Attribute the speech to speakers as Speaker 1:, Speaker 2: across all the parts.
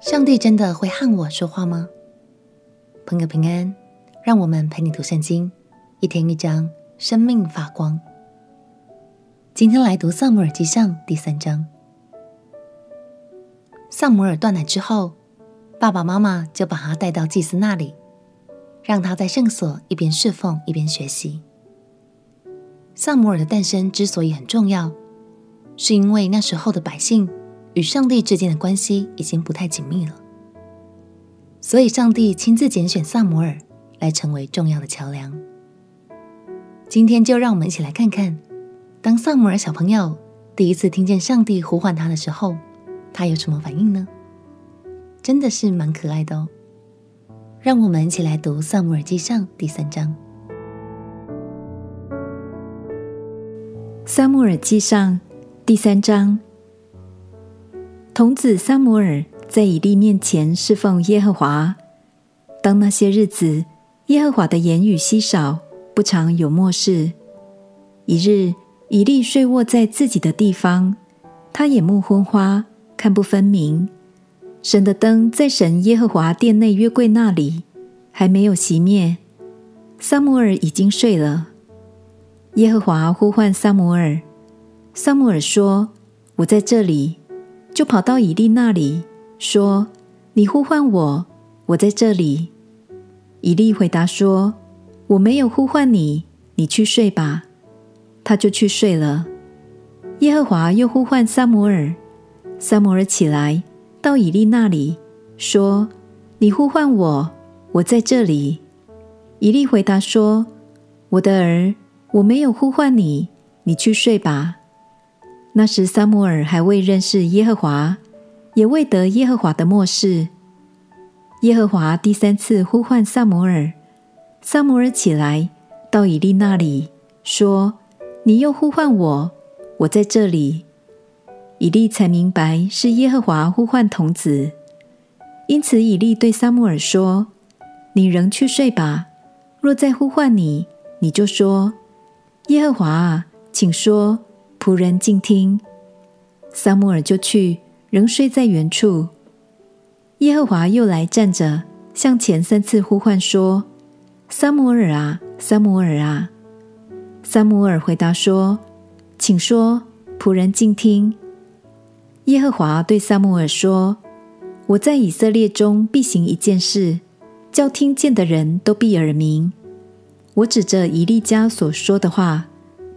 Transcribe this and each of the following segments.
Speaker 1: 上帝真的会和我说话吗？朋友平安，让我们陪你读圣经，一天一章，生命发光。今天来读《撒母耳记上》第三章。撒母耳断奶之后，爸爸妈妈就把他带到祭司那里，让他在圣所一边侍奉一边学习。撒母耳的诞生之所以很重要，是因为那时候的百姓。与上帝之间的关系已经不太紧密了，所以上帝亲自拣选撒摩尔来成为重要的桥梁。今天就让我们一起来看看，当撒摩尔小朋友第一次听见上帝呼唤他的时候，他有什么反应呢？真的是蛮可爱的哦。让我们一起来读《撒母耳记上》第三章。
Speaker 2: 《撒母耳记上》第三章。童子撒摩尔在以利面前侍奉耶和华。当那些日子，耶和华的言语稀少，不常有默示。一日，以利睡卧在自己的地方，他眼目昏花，看不分明。神的灯在神耶和华殿内约柜那里，还没有熄灭。撒摩尔已经睡了。耶和华呼唤撒摩尔，撒摩尔说：“我在这里。”就跑到以利那里，说：“你呼唤我，我在这里。”以利回答说：“我没有呼唤你，你去睡吧。”他就去睡了。耶和华又呼唤撒摩尔，撒摩尔起来到以利那里，说：“你呼唤我，我在这里。”以利回答说：“我的儿，我没有呼唤你，你去睡吧。”那时，撒母耳还未认识耶和华，也未得耶和华的默示。耶和华第三次呼唤撒母耳，撒母耳起来到以利那里，说：“你又呼唤我，我在这里。”以利才明白是耶和华呼唤童子，因此以利对撒母耳说：“你仍去睡吧。若再呼唤你，你就说：耶和华啊，请说。”仆人静听，撒母耳就去，仍睡在原处。耶和华又来站着，向前三次呼唤说：“撒母耳啊，撒母耳啊！”撒母耳回答说：“请说，仆人静听。”耶和华对撒母耳说：“我在以色列中必行一件事，叫听见的人都闭耳鸣。我指着以利家所说的话，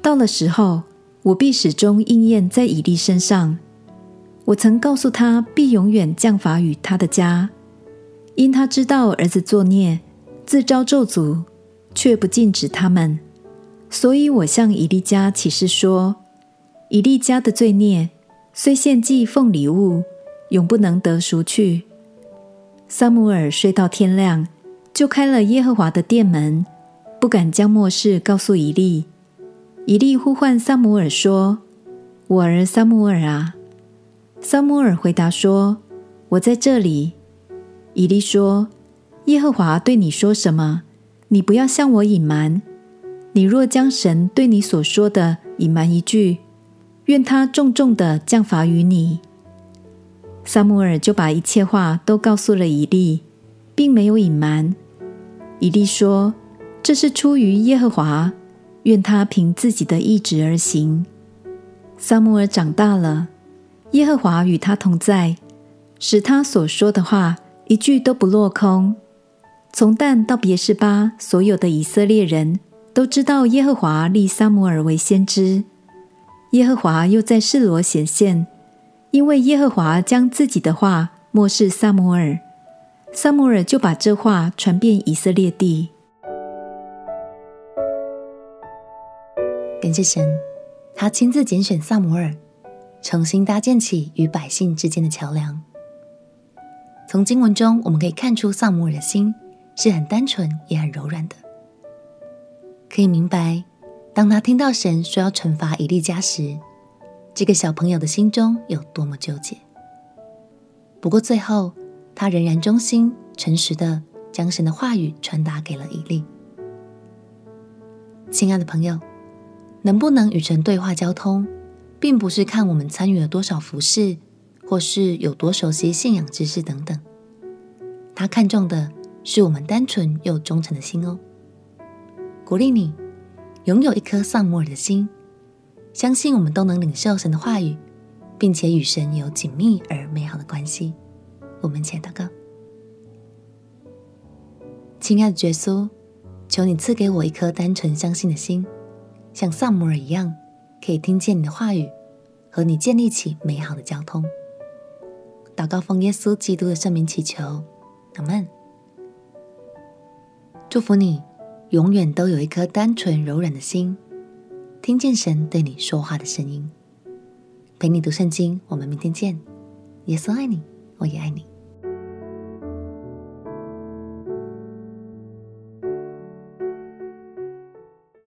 Speaker 2: 到了时候。”我必始终应验在以利身上。我曾告诉他，必永远降罚与他的家，因他知道儿子作孽，自招咒诅，却不禁止他们。所以我向以利家起誓说：以利家的罪孽，虽献祭奉礼物，永不能得赎去。撒母耳睡到天亮，就开了耶和华的殿门，不敢将默示告诉以利。以利呼唤撒母耳说：“我儿撒母耳啊！”撒母尔回答说：“我在这里。”以利说：“耶和华对你说什么？你不要向我隐瞒。你若将神对你所说的隐瞒一句，愿他重重的降罚于你。”撒母耳就把一切话都告诉了以利，并没有隐瞒。以利说：“这是出于耶和华。”愿他凭自己的意志而行。撒母耳长大了，耶和华与他同在，使他所说的话一句都不落空。从但到别是巴，所有的以色列人都知道耶和华立撒母耳为先知。耶和华又在示罗显现，因为耶和华将自己的话默示撒母耳，撒母耳就把这话传遍以色列地。
Speaker 1: 感谢神，他亲自拣选撒摩尔，重新搭建起与百姓之间的桥梁。从经文中我们可以看出，撒摩尔的心是很单纯也很柔软的。可以明白，当他听到神说要惩罚以利家时，这个小朋友的心中有多么纠结。不过最后，他仍然忠心诚实的将神的话语传达给了以利。亲爱的朋友。能不能与神对话交通，并不是看我们参与了多少服事，或是有多熟悉信仰知识等等。他看重的是我们单纯又忠诚的心哦。鼓励你拥有一颗撒母耳的心，相信我们都能领受神的话语，并且与神有紧密而美好的关系。我们且祷告。亲爱的耶稣，求你赐给我一颗单纯相信的心，像撒母耳一样，可以听见你的话语，和你建立起美好的交通。祷告奉耶稣基督的圣名祈求，阿门。祝福你，永远都有一颗单纯柔软的心，听见神对你说话的声音。陪你读圣经，我们明天见。耶稣爱你，我也爱你。